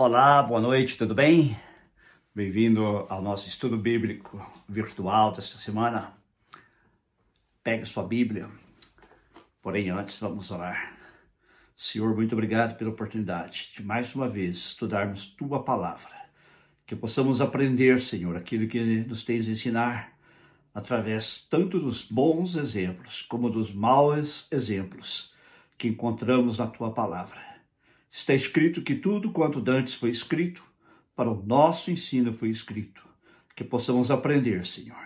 Olá, boa noite, tudo bem? Bem-vindo ao nosso estudo bíblico virtual desta semana. Pegue sua Bíblia, porém antes vamos orar. Senhor, muito obrigado pela oportunidade de mais uma vez estudarmos tua palavra. Que possamos aprender, Senhor, aquilo que nos tens a ensinar através tanto dos bons exemplos como dos maus exemplos que encontramos na tua palavra. Está escrito que tudo quanto dantes foi escrito, para o nosso ensino foi escrito. Que possamos aprender, Senhor,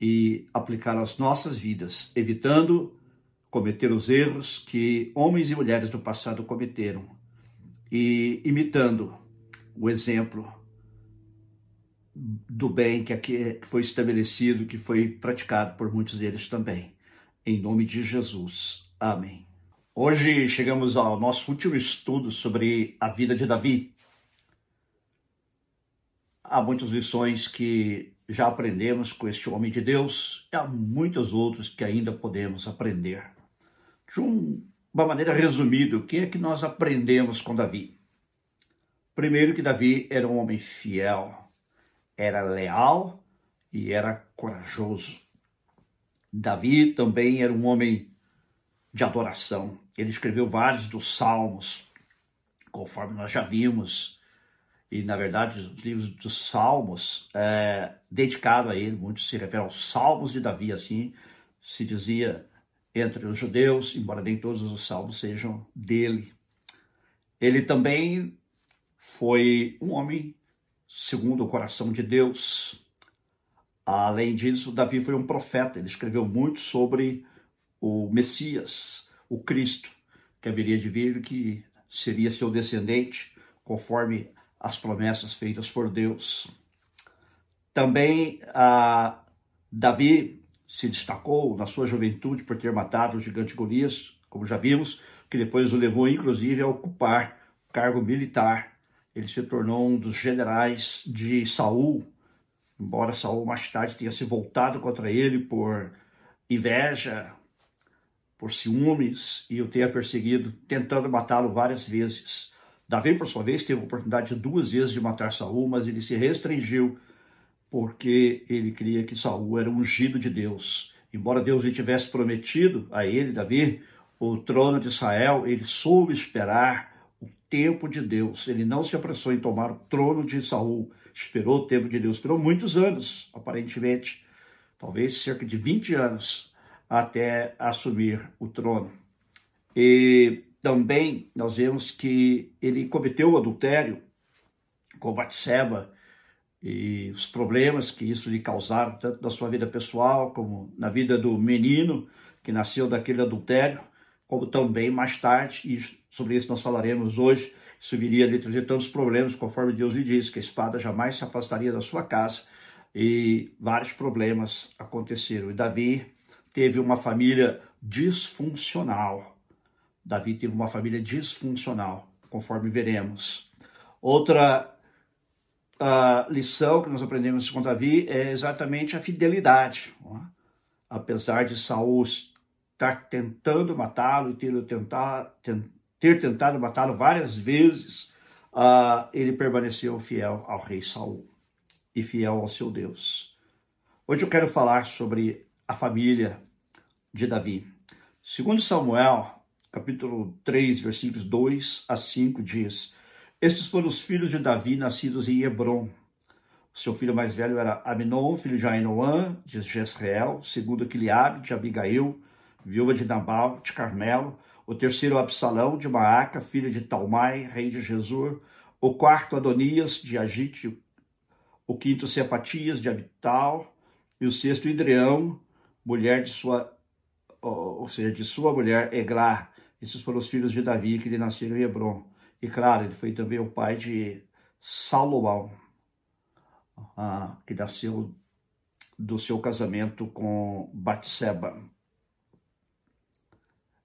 e aplicar às nossas vidas, evitando cometer os erros que homens e mulheres do passado cometeram e imitando o exemplo do bem que aqui foi estabelecido, que foi praticado por muitos deles também. Em nome de Jesus. Amém. Hoje chegamos ao nosso último estudo sobre a vida de Davi. Há muitas lições que já aprendemos com este homem de Deus e há muitas outras que ainda podemos aprender. De uma maneira resumida, o que é que nós aprendemos com Davi? Primeiro que Davi era um homem fiel, era leal e era corajoso. Davi também era um homem de adoração. Ele escreveu vários dos salmos, conforme nós já vimos. E, na verdade, os livros dos salmos, é, dedicado a ele, muito se refere aos salmos de Davi, assim se dizia entre os judeus, embora nem todos os salmos sejam dele. Ele também foi um homem segundo o coração de Deus. Além disso, Davi foi um profeta, ele escreveu muito sobre o Messias, o Cristo, que haveria de vir, que seria seu descendente, conforme as promessas feitas por Deus. Também a Davi se destacou na sua juventude por ter matado o gigante Golias, como já vimos, que depois o levou inclusive a ocupar cargo militar. Ele se tornou um dos generais de Saul, embora Saul mais tarde tenha se voltado contra ele por inveja, por ciúmes e o tenha perseguido, tentando matá-lo várias vezes. Davi, por sua vez, teve a oportunidade duas vezes de matar Saul, mas ele se restringiu porque ele cria que Saul era ungido de Deus. Embora Deus lhe tivesse prometido a ele, Davi, o trono de Israel, ele soube esperar o tempo de Deus. Ele não se apressou em tomar o trono de Saul. Esperou o tempo de Deus. Esperou muitos anos, aparentemente, talvez cerca de 20 anos, até assumir o trono. E também nós vemos que ele cometeu o adultério com Batseba e os problemas que isso lhe causaram, tanto na sua vida pessoal como na vida do menino que nasceu daquele adultério, como também mais tarde, e sobre isso nós falaremos hoje, isso viria lhe trazer tantos problemas, conforme Deus lhe disse, que a espada jamais se afastaria da sua casa, e vários problemas aconteceram. E Davi teve uma família disfuncional. Davi teve uma família disfuncional, conforme veremos. Outra uh, lição que nós aprendemos com Davi é exatamente a fidelidade. É? Apesar de Saul estar tentando matá-lo e ter, tentar, ter tentado matá-lo várias vezes, uh, ele permaneceu fiel ao rei Saul e fiel ao seu Deus. Hoje eu quero falar sobre a família de Davi. Segundo Samuel, capítulo 3, versículos 2 a 5 diz: Estes foram os filhos de Davi nascidos em Hebron. Seu filho mais velho era Aminon, filho de Ainoã, de Jezreel, segundo Quiliabe, de Abigail, viúva de Nabal, de Carmelo, o terceiro Absalão, de Maaca, filho de Talmai, rei de Jesus, o quarto Adonias, de Agite, o quinto Cefatias, de Abital, e o sexto Idreão, mulher de sua, ou seja, de sua mulher Eglá. Esses foram os filhos de Davi que lhe nasceram em Hebron. E claro, ele foi também o pai de Salomão, ah, que nasceu do seu casamento com Batseba.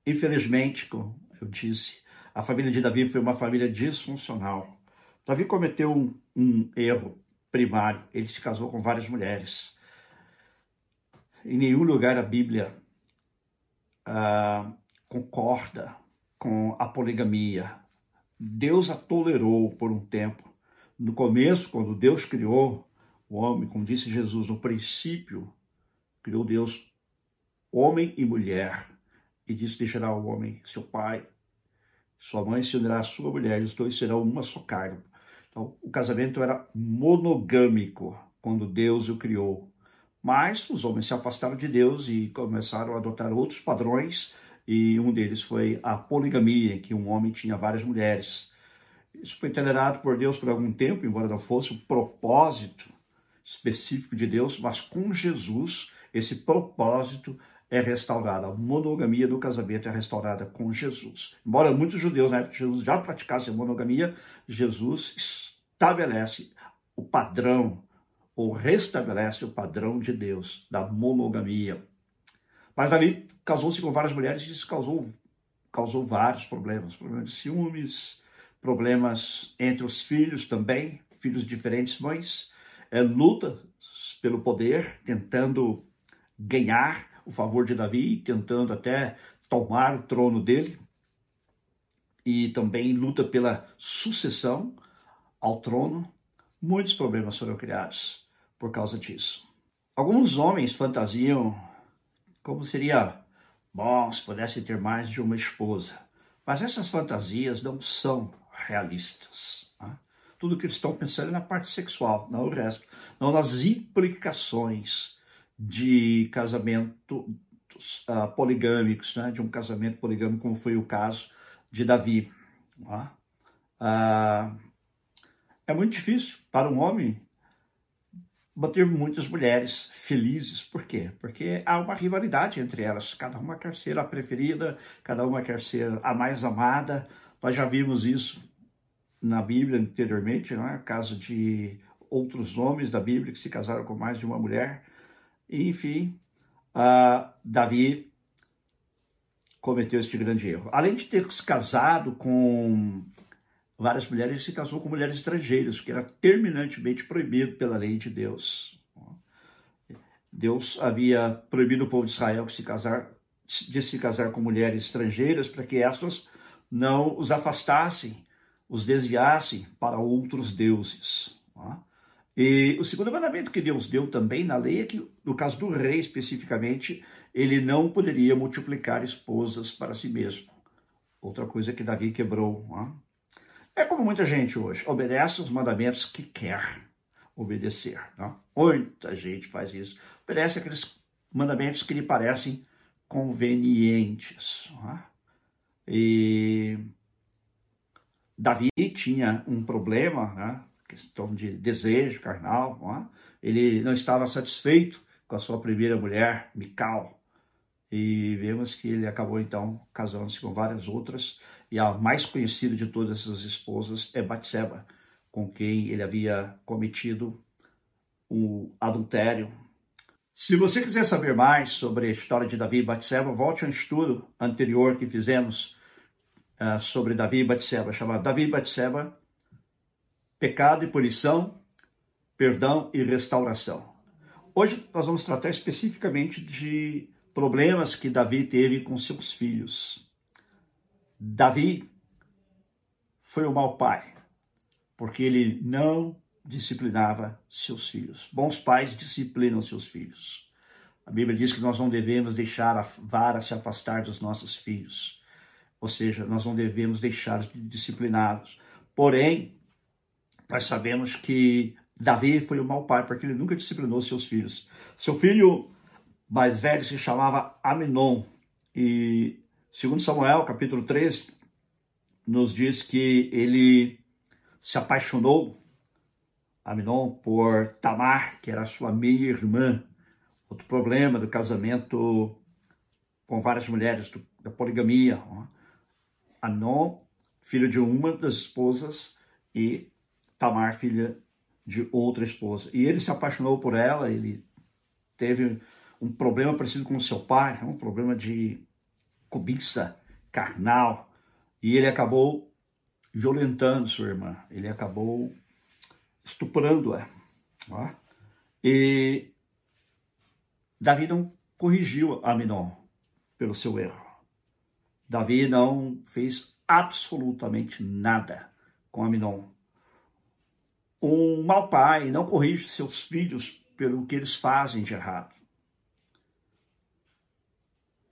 Infelizmente, como eu disse, a família de Davi foi uma família disfuncional. Davi cometeu um, um erro primário, ele se casou com várias mulheres. Em nenhum lugar a Bíblia ah, concorda com a poligamia. Deus a tolerou por um tempo. No começo, quando Deus criou o homem, como disse Jesus, no princípio, criou Deus homem e mulher, e disse: Deixará o homem seu pai, sua mãe se unirá à sua mulher, e os dois serão uma só carne. Então, o casamento era monogâmico quando Deus o criou. Mas os homens se afastaram de Deus e começaram a adotar outros padrões, e um deles foi a poligamia, em que um homem tinha várias mulheres. Isso foi tolerado por Deus por algum tempo, embora não fosse o propósito específico de Deus, mas com Jesus esse propósito é restaurado. A monogamia do casamento é restaurada com Jesus. Embora muitos judeus na época de Jesus já praticassem monogamia, Jesus estabelece o padrão, ou restabelece o padrão de Deus da monogamia. Mas Davi casou-se com várias mulheres e isso causou, causou vários problemas. Problemas de ciúmes, problemas entre os filhos também, filhos de diferentes mães, é, luta pelo poder, tentando ganhar o favor de Davi, tentando até tomar o trono dele. E também luta pela sucessão ao trono. Muitos problemas foram criados por causa disso. Alguns homens fantasiam como seria bom se pudesse ter mais de uma esposa. Mas essas fantasias não são realistas. Né? Tudo que eles estão pensando é na parte sexual, não o resto. Não nas implicações de casamento uh, poligâmicos, né? de um casamento poligâmico, como foi o caso de Davi. Uh, é muito difícil para um homem manter muitas mulheres felizes. Por quê? Porque há uma rivalidade entre elas. Cada uma quer ser a preferida, cada uma quer ser a mais amada. Nós já vimos isso na Bíblia anteriormente, não é? Caso de outros homens da Bíblia que se casaram com mais de uma mulher. Enfim, uh, Davi cometeu este grande erro. Além de ter se casado com várias mulheres, se casou com mulheres estrangeiras, o que era terminantemente proibido pela lei de Deus. Deus havia proibido o povo de Israel de se casar, de se casar com mulheres estrangeiras para que estas não os afastassem, os desviassem para outros deuses. E o segundo mandamento que Deus deu também na lei é que, no caso do rei especificamente, ele não poderia multiplicar esposas para si mesmo. Outra coisa que Davi quebrou. É como muita gente hoje, obedece os mandamentos que quer obedecer. Muita gente faz isso. Obedece aqueles mandamentos que lhe parecem convenientes. E Davi tinha um problema, né? questão de desejo carnal, não é? ele não estava satisfeito com a sua primeira mulher, Mical, e vemos que ele acabou então casando-se com várias outras, e a mais conhecida de todas essas esposas é Batseba, com quem ele havia cometido o adultério. Se você quiser saber mais sobre a história de Davi e Batseba, volte a um estudo anterior que fizemos uh, sobre Davi e Batseba, chamado Davi e Batseba, pecado e punição, perdão e restauração. Hoje nós vamos tratar especificamente de problemas que Davi teve com seus filhos. Davi foi um mau pai, porque ele não disciplinava seus filhos. Bons pais disciplinam seus filhos. A Bíblia diz que nós não devemos deixar a vara se afastar dos nossos filhos. Ou seja, nós não devemos deixar de discipliná-los. Porém, nós sabemos que Davi foi um mau pai, porque ele nunca disciplinou seus filhos. Seu filho mais velho se chamava Aminon, e segundo Samuel, capítulo 13, nos diz que ele se apaixonou, Aminon, por Tamar, que era sua meia-irmã. Outro problema do casamento com várias mulheres, da poligamia. Aminon, filho de uma das esposas, e Tamar, filha de outra esposa. E ele se apaixonou por ela, ele teve um problema parecido com o seu pai, um problema de cobiça carnal, e ele acabou violentando sua irmã, ele acabou estuprando-a. E Davi não corrigiu Aminon pelo seu erro. Davi não fez absolutamente nada com Aminon. Um mau pai não corrige seus filhos pelo que eles fazem de errado.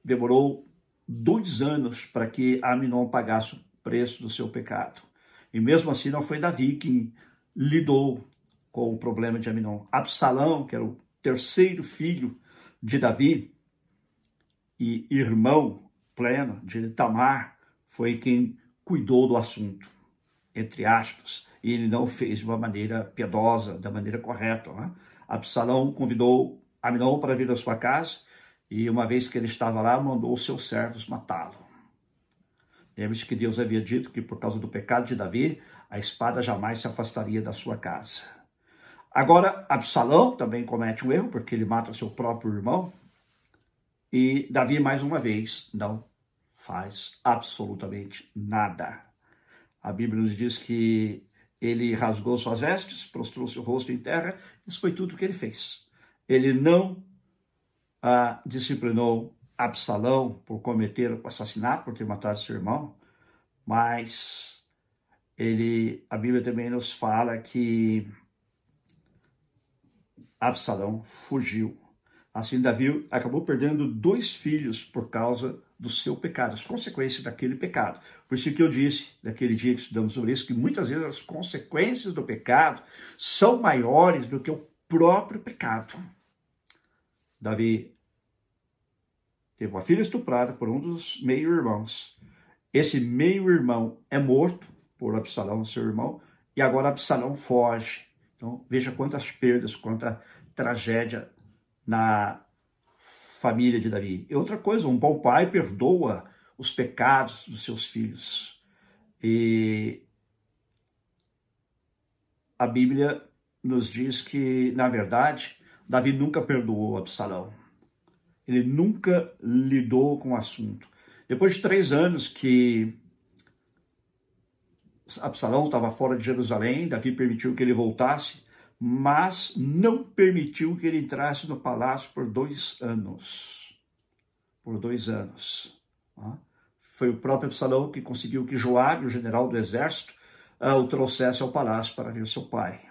Demorou dois anos para que Aminon pagasse o preço do seu pecado. E mesmo assim não foi Davi quem lidou com o problema de Aminon. Absalão, que era o terceiro filho de Davi e irmão pleno de Tamar, foi quem cuidou do assunto, entre aspas, e ele não fez de uma maneira piedosa, da maneira correta. Né? Absalão convidou Aminon para vir à sua casa e, uma vez que ele estava lá, mandou os seus servos matá-lo. Lembre-se que Deus havia dito que, por causa do pecado de Davi, a espada jamais se afastaria da sua casa. Agora, Absalão também comete um erro, porque ele mata seu próprio irmão. E Davi, mais uma vez, não faz absolutamente nada. A Bíblia nos diz que ele rasgou suas vestes, prostrou seu rosto em terra, isso foi tudo o que ele fez. Ele não ah, disciplinou Absalão por cometer o assassinato, por ter matado seu irmão, mas ele, a Bíblia também nos fala que Absalão fugiu. Assim, Davi acabou perdendo dois filhos por causa do seu pecado, as consequências daquele pecado. Por isso que eu disse, naquele dia que estudamos sobre isso, que muitas vezes as consequências do pecado são maiores do que o próprio pecado. Davi teve uma filha estuprada por um dos meio-irmãos. Esse meio-irmão é morto por Absalão, seu irmão, e agora Absalão foge. Então, veja quantas perdas, quanta tragédia na família de Davi. E outra coisa, um bom pai perdoa os pecados dos seus filhos. E a Bíblia nos diz que, na verdade, Davi nunca perdoou Absalão. Ele nunca lidou com o assunto. Depois de três anos que Absalão estava fora de Jerusalém, Davi permitiu que ele voltasse mas não permitiu que ele entrasse no palácio por dois anos. Por dois anos. Tá? Foi o próprio Absalão que conseguiu que Joabe, o general do exército, ah, o trouxesse ao palácio para ver seu pai.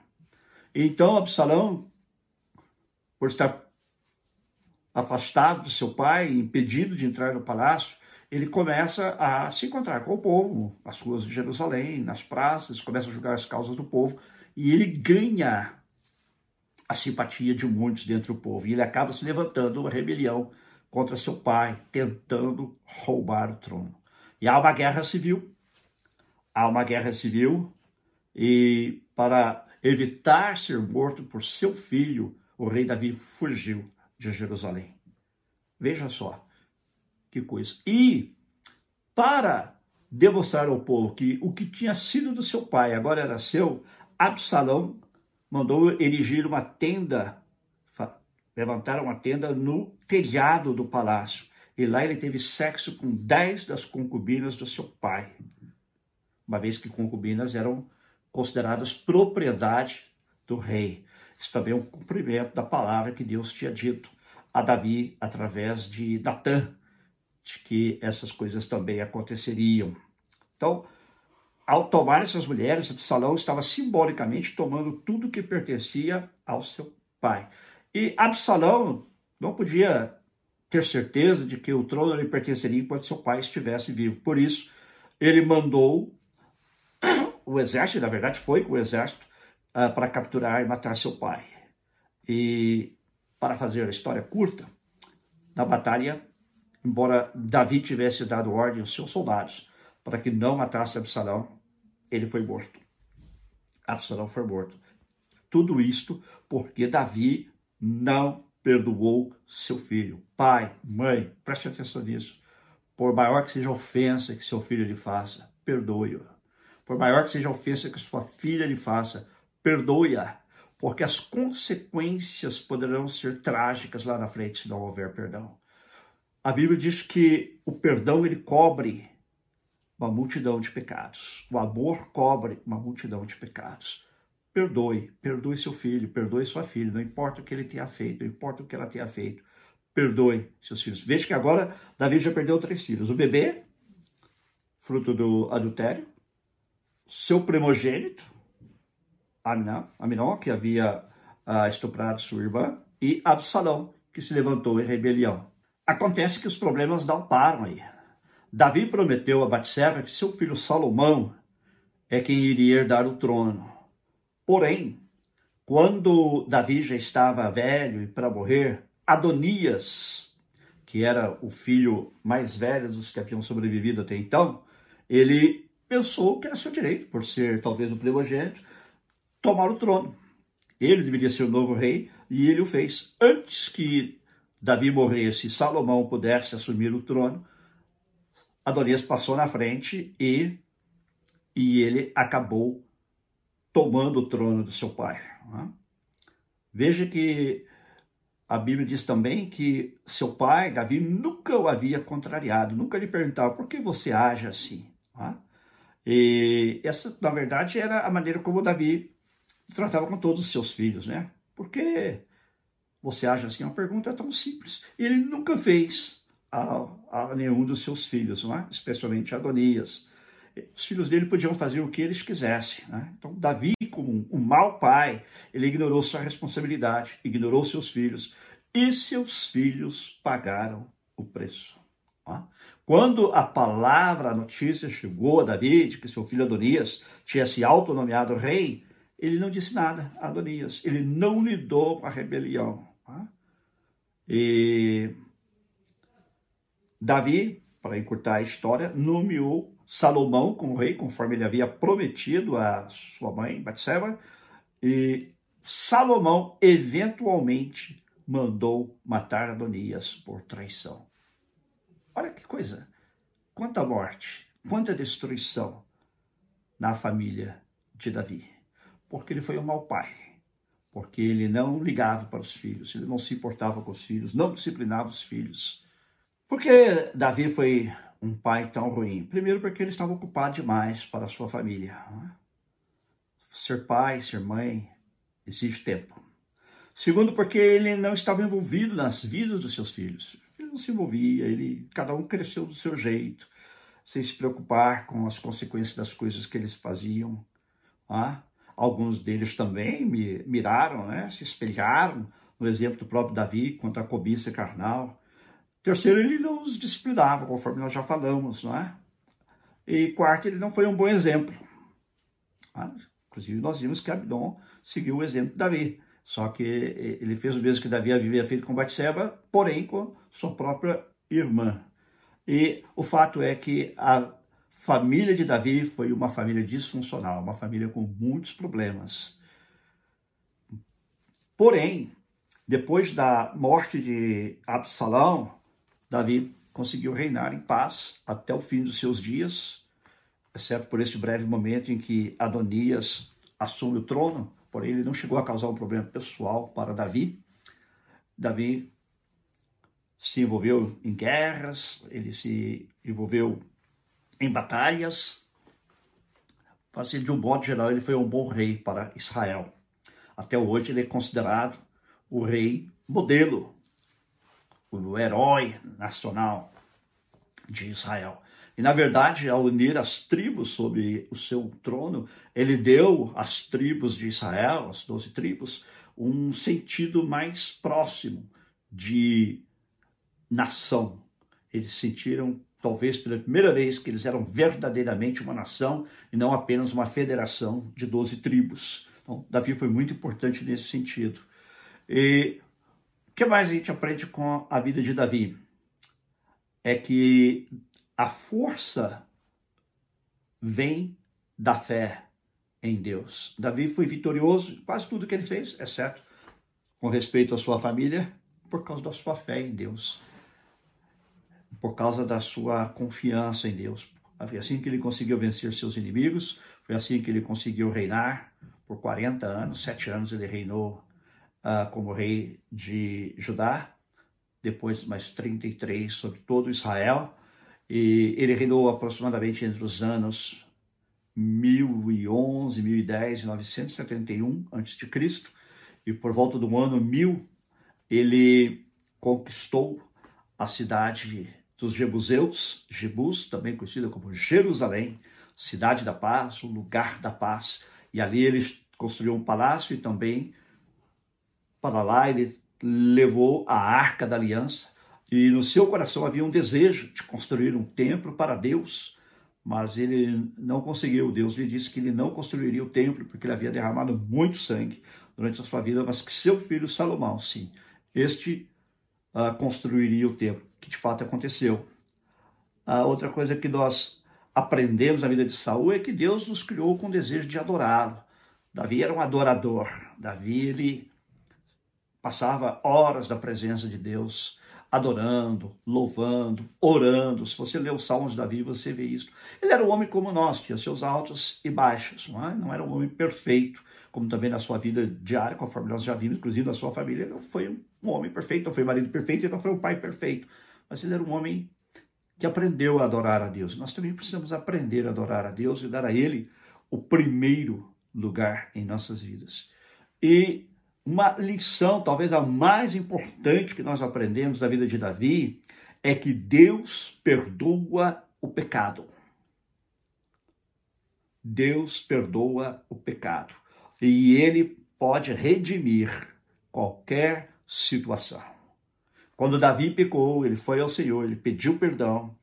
Então Absalão, por estar afastado do seu pai, impedido de entrar no palácio, ele começa a se encontrar com o povo, nas ruas de Jerusalém, nas praças, começa a julgar as causas do povo, e ele ganha a simpatia de muitos dentro do povo. E ele acaba se levantando uma rebelião contra seu pai, tentando roubar o trono. E há uma guerra civil. Há uma guerra civil e para evitar ser morto por seu filho, o rei Davi fugiu de Jerusalém. Veja só que coisa. E para demonstrar ao povo que o que tinha sido do seu pai agora era seu, Absalão mandou erigir uma tenda, levantar uma tenda no telhado do palácio. E lá ele teve sexo com dez das concubinas do seu pai, uma vez que concubinas eram consideradas propriedade do rei. Isso também é um cumprimento da palavra que Deus tinha dito a Davi através de Natã, de que essas coisas também aconteceriam. Então, ao tomar essas mulheres, Absalão estava simbolicamente tomando tudo que pertencia ao seu pai. E Absalão não podia ter certeza de que o trono lhe pertenceria enquanto seu pai estivesse vivo. Por isso, ele mandou o exército, na verdade foi com o exército, uh, para capturar e matar seu pai. E para fazer a história curta, na batalha, embora Davi tivesse dado ordem aos seus soldados para que não matasse Absalão, ele foi morto. Absalão foi morto. Tudo isto porque Davi não perdoou seu filho. Pai, mãe, preste atenção nisso. Por maior que seja a ofensa que seu filho lhe faça, perdoe-o. Por maior que seja a ofensa que sua filha lhe faça, perdoe-a. Porque as consequências poderão ser trágicas lá na frente se não houver perdão. A Bíblia diz que o perdão ele cobre uma multidão de pecados. O amor cobre uma multidão de pecados. Perdoe, perdoe seu filho, perdoe sua filha, não importa o que ele tenha feito, não importa o que ela tenha feito. Perdoe seus filhos. Veja que agora Davi já perdeu três filhos. O bebê fruto do adultério, seu primogênito, Aminon, Aminon que havia uh, estuprado sua irmã, e Absalão, que se levantou em rebelião. Acontece que os problemas não param aí. Davi prometeu a Batseba que seu filho Salomão é quem iria herdar o trono. Porém, quando Davi já estava velho e para morrer, Adonias, que era o filho mais velho dos que haviam sobrevivido até então, ele pensou que era seu direito, por ser talvez o primogênito, tomar o trono. Ele deveria ser o novo rei e ele o fez. Antes que Davi morresse e Salomão pudesse assumir o trono, Adonias passou na frente e, e ele acabou tomando o trono do seu pai. Né? Veja que a Bíblia diz também que seu pai, Davi, nunca o havia contrariado, nunca lhe perguntava por que você age assim. Né? E essa, na verdade, era a maneira como Davi tratava com todos os seus filhos, né? Porque você acha assim, uma pergunta tão simples. Ele nunca fez a, a nenhum dos seus filhos, né? especialmente Adonias. Os filhos dele podiam fazer o que eles quisessem. Né? Então, Davi, como um mau pai, ele ignorou sua responsabilidade, ignorou seus filhos, e seus filhos pagaram o preço. Né? Quando a palavra, a notícia chegou a Davi de que seu filho Adonias tinha se autonomeado rei, ele não disse nada a Adonias, ele não lidou com a rebelião. Tá? E Davi, para encurtar a história, nomeou Salomão como rei, conforme ele havia prometido a sua mãe, Batseba, e Salomão eventualmente mandou matar Adonias por traição. Olha que coisa! Quanta morte, quanta destruição na família de Davi porque ele foi um mau pai, porque ele não ligava para os filhos, ele não se importava com os filhos, não disciplinava os filhos. Por que Davi foi um pai tão ruim? Primeiro, porque ele estava ocupado demais para a sua família. É? Ser pai, ser mãe, exige tempo. Segundo, porque ele não estava envolvido nas vidas dos seus filhos. Ele não se envolvia, ele, cada um cresceu do seu jeito, sem se preocupar com as consequências das coisas que eles faziam. Ah? Alguns deles também me miraram, né? se espelharam no exemplo do próprio Davi contra a cobiça carnal. Terceiro, ele não os disciplinava, conforme nós já falamos, não é? E quarto, ele não foi um bom exemplo. Ah, inclusive, nós vimos que Abdon seguiu o exemplo de Davi. Só que ele fez o mesmo que Davi havia feito com Batseba, porém com sua própria irmã. E o fato é que a família de Davi foi uma família disfuncional, uma família com muitos problemas. Porém, depois da morte de Absalão, Davi conseguiu reinar em paz até o fim dos seus dias, exceto por este breve momento em que Adonias assume o trono, porém ele não chegou a causar um problema pessoal para Davi. Davi se envolveu em guerras, ele se envolveu em batalhas. Assim, de um modo geral, ele foi um bom rei para Israel. Até hoje ele é considerado o rei modelo, o herói nacional de Israel. E na verdade, ao unir as tribos sobre o seu trono, ele deu às tribos de Israel, as doze tribos, um sentido mais próximo de nação. Eles sentiram talvez pela primeira vez que eles eram verdadeiramente uma nação e não apenas uma federação de 12 tribos. Então, Davi foi muito importante nesse sentido. E o que mais a gente aprende com a vida de Davi? É que a força vem da fé em Deus. Davi foi vitorioso em quase tudo que ele fez, exceto com respeito à sua família, por causa da sua fé em Deus por causa da sua confiança em Deus. Foi assim que ele conseguiu vencer seus inimigos, foi assim que ele conseguiu reinar por 40 anos, sete anos ele reinou uh, como rei de Judá, depois mais 33 sobre todo Israel, e ele reinou aproximadamente entre os anos 1011, 1010 e 971 a.C., e por volta do ano 1000 ele conquistou a cidade dos Jebuseus, Jebus, também conhecida como Jerusalém, cidade da paz, o lugar da paz. E ali ele construiu um palácio e também para lá ele levou a arca da aliança. E no seu coração havia um desejo de construir um templo para Deus, mas ele não conseguiu. Deus lhe disse que ele não construiria o templo porque ele havia derramado muito sangue durante a sua vida, mas que seu filho Salomão, sim, este uh, construiria o templo, que de fato aconteceu. Uh, outra coisa que nós aprendemos na vida de Saul é que Deus nos criou com o desejo de adorá-lo. Davi era um adorador. Davi ele passava horas da presença de Deus, adorando, louvando, orando. Se você lê os Salmos de Davi, você vê isso. Ele era um homem como nós, tinha seus altos e baixos, não, é? não era um homem perfeito, como também na sua vida diária, conforme nós já vimos, inclusive na sua família, não foi um homem perfeito, não foi um marido perfeito e não foi um pai perfeito, mas ele era um homem que aprendeu a adorar a Deus. Nós também precisamos aprender a adorar a Deus e dar a Ele o primeiro lugar em nossas vidas. E uma lição, talvez a mais importante que nós aprendemos da vida de Davi, é que Deus perdoa o pecado. Deus perdoa o pecado. E ele pode redimir qualquer situação. Quando Davi pecou, ele foi ao Senhor, ele pediu perdão,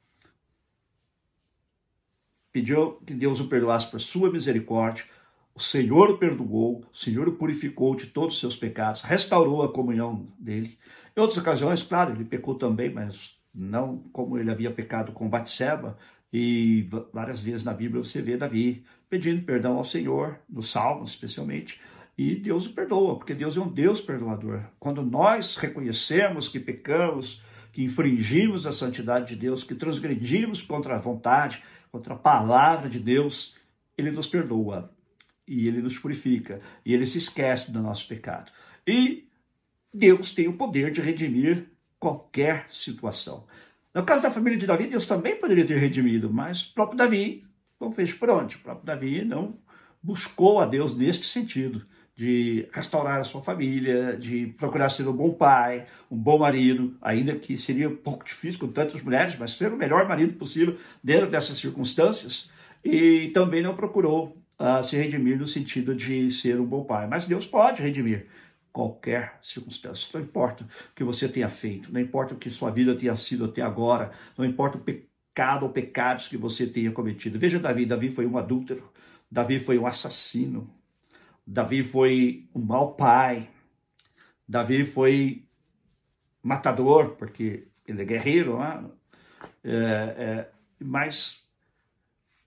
pediu que Deus o perdoasse por sua misericórdia. O Senhor o perdoou, o Senhor o purificou de todos os seus pecados, restaurou a comunhão dele. Em outras ocasiões, claro, ele pecou também, mas não como ele havia pecado com Batseba. E várias vezes na Bíblia você vê Davi pedindo perdão ao Senhor, nos Salmos especialmente, e Deus o perdoa, porque Deus é um Deus perdoador. Quando nós reconhecemos que pecamos, que infringimos a santidade de Deus, que transgredimos contra a vontade, contra a palavra de Deus, ele nos perdoa e ele nos purifica e ele se esquece do nosso pecado. E Deus tem o poder de redimir qualquer situação. No caso da família de Davi, Deus também poderia ter redimido, mas próprio Davi não fez por onde. O próprio Davi não buscou a Deus neste sentido de restaurar a sua família, de procurar ser um bom pai, um bom marido, ainda que seria um pouco difícil com tantas mulheres, mas ser o melhor marido possível dentro dessas circunstâncias. E também não procurou uh, se redimir no sentido de ser um bom pai. Mas Deus pode redimir qualquer circunstância. Não importa o que você tenha feito, não importa o que sua vida tenha sido até agora, não importa o pecado ou pecados que você tenha cometido. Veja Davi, Davi foi um adúltero, Davi foi um assassino, Davi foi um mau pai. Davi foi matador, porque ele é guerreiro, né? é, é, mas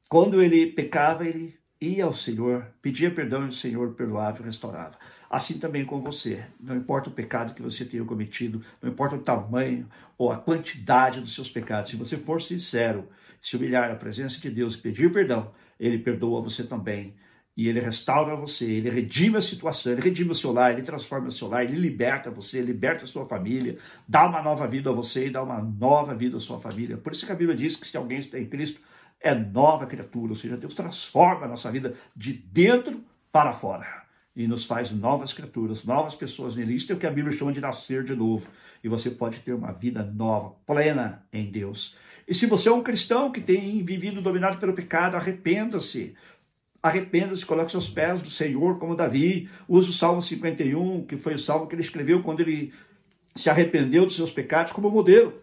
quando ele pecava, ele ia ao Senhor, pedia perdão e o Senhor perdoava e restaurava. Assim também com você. Não importa o pecado que você tenha cometido, não importa o tamanho ou a quantidade dos seus pecados. Se você for sincero, se humilhar na presença de Deus e pedir perdão, Ele perdoa você também e ele restaura você, ele redime a situação, ele redime o seu lar, ele transforma o seu lar, ele liberta você, liberta a sua família, dá uma nova vida a você e dá uma nova vida à sua família. Por isso que a Bíblia diz que se alguém está em Cristo, é nova criatura, ou seja, Deus transforma a nossa vida de dentro para fora e nos faz novas criaturas, novas pessoas nele. Isso é o que a Bíblia chama de nascer de novo. E você pode ter uma vida nova, plena em Deus. E se você é um cristão que tem vivido dominado pelo pecado, arrependa-se. Arrependa-se, coloque seus pés do Senhor, como Davi. Use o Salmo 51, que foi o salmo que ele escreveu quando ele se arrependeu dos seus pecados, como modelo.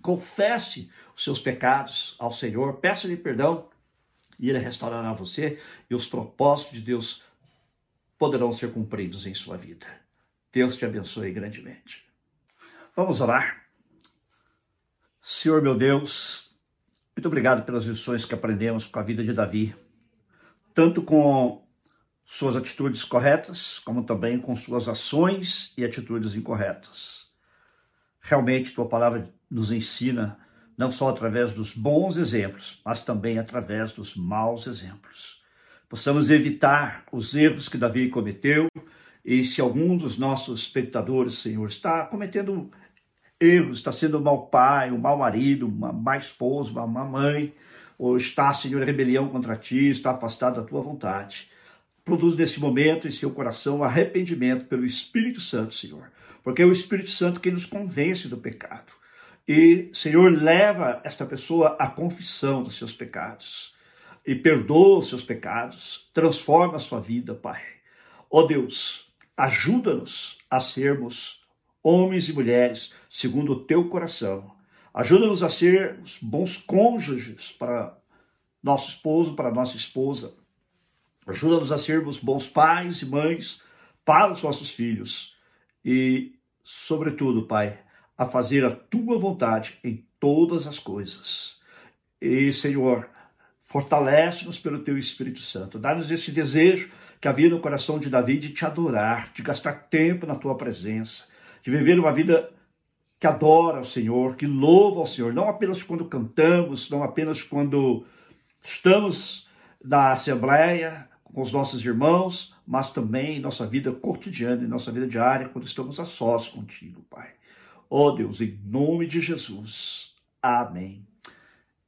Confesse os seus pecados ao Senhor, peça-lhe perdão e ele restaurará você e os propósitos de Deus poderão ser cumpridos em sua vida. Deus te abençoe grandemente. Vamos orar. Senhor meu Deus, muito obrigado pelas lições que aprendemos com a vida de Davi tanto com suas atitudes corretas, como também com suas ações e atitudes incorretas. Realmente, tua palavra nos ensina não só através dos bons exemplos, mas também através dos maus exemplos. Possamos evitar os erros que Davi cometeu, e se algum dos nossos espectadores, Senhor, está cometendo erros, está sendo um mau pai, um mau marido, uma má esposa, uma má mãe, ou está, Senhor, em rebelião contra ti, está afastado da tua vontade. Produz nesse momento em seu coração arrependimento pelo Espírito Santo, Senhor, porque é o Espírito Santo que nos convence do pecado. E, Senhor, leva esta pessoa à confissão dos seus pecados e perdoa os seus pecados, transforma a sua vida, Pai. Ó oh Deus, ajuda-nos a sermos homens e mulheres segundo o teu coração. Ajuda-nos a sermos bons cônjuges para nosso esposo, para nossa esposa. Ajuda-nos a sermos bons pais e mães para os nossos filhos. E, sobretudo, Pai, a fazer a tua vontade em todas as coisas. E, Senhor, fortalece-nos pelo teu Espírito Santo. Dá-nos esse desejo que havia no coração de Davi de te adorar, de gastar tempo na tua presença, de viver uma vida que adora ao Senhor, que louva ao Senhor, não apenas quando cantamos, não apenas quando estamos na Assembleia com os nossos irmãos, mas também em nossa vida cotidiana, em nossa vida diária, quando estamos a sós contigo, Pai. Ó oh Deus, em nome de Jesus. Amém.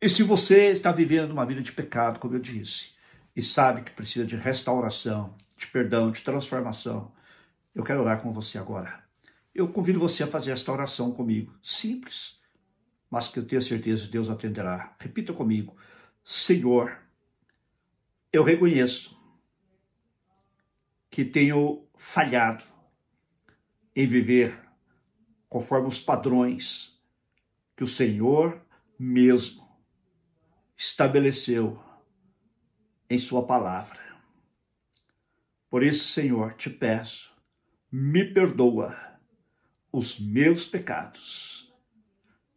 E se você está vivendo uma vida de pecado, como eu disse, e sabe que precisa de restauração, de perdão, de transformação, eu quero orar com você agora. Eu convido você a fazer esta oração comigo. Simples, mas que eu tenho certeza que Deus atenderá. Repita comigo: Senhor, eu reconheço que tenho falhado em viver conforme os padrões que o Senhor mesmo estabeleceu em Sua palavra. Por isso, Senhor, te peço, me perdoa os meus pecados.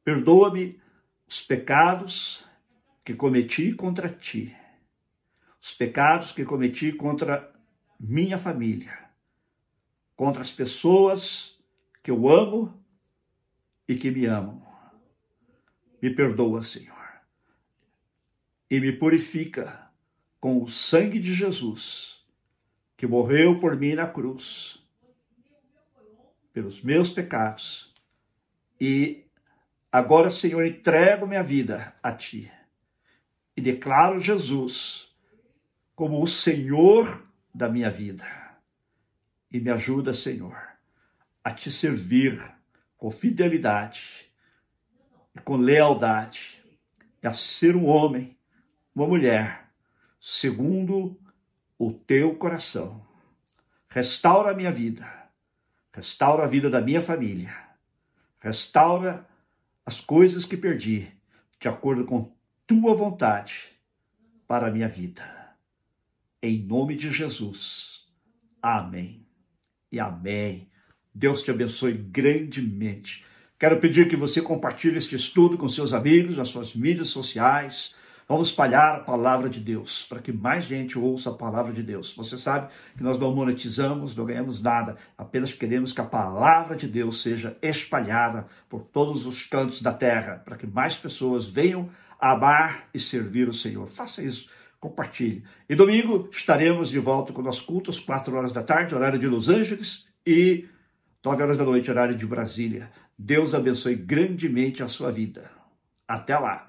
Perdoa-me os pecados que cometi contra ti, os pecados que cometi contra minha família, contra as pessoas que eu amo e que me amam. Me perdoa, Senhor, e me purifica com o sangue de Jesus, que morreu por mim na cruz, pelos meus pecados. E agora, Senhor, entrego minha vida a Ti e declaro Jesus como o Senhor da minha vida. E me ajuda, Senhor, a Te servir com fidelidade e com lealdade, e a ser um homem, uma mulher, segundo o teu coração. Restaura a minha vida, restaura a vida da minha família, restaura as coisas que perdi, de acordo com tua vontade para a minha vida. Em nome de Jesus. Amém. E amém. Deus te abençoe grandemente. Quero pedir que você compartilhe este estudo com seus amigos, nas suas mídias sociais. Vamos espalhar a palavra de Deus, para que mais gente ouça a palavra de Deus. Você sabe que nós não monetizamos, não ganhamos nada, apenas queremos que a palavra de Deus seja espalhada por todos os cantos da terra, para que mais pessoas venham amar e servir o Senhor. Faça isso, compartilhe. E domingo estaremos de volta com o nosso culto às quatro horas da tarde, horário de Los Angeles, e 9 horas da noite, horário de Brasília. Deus abençoe grandemente a sua vida. Até lá!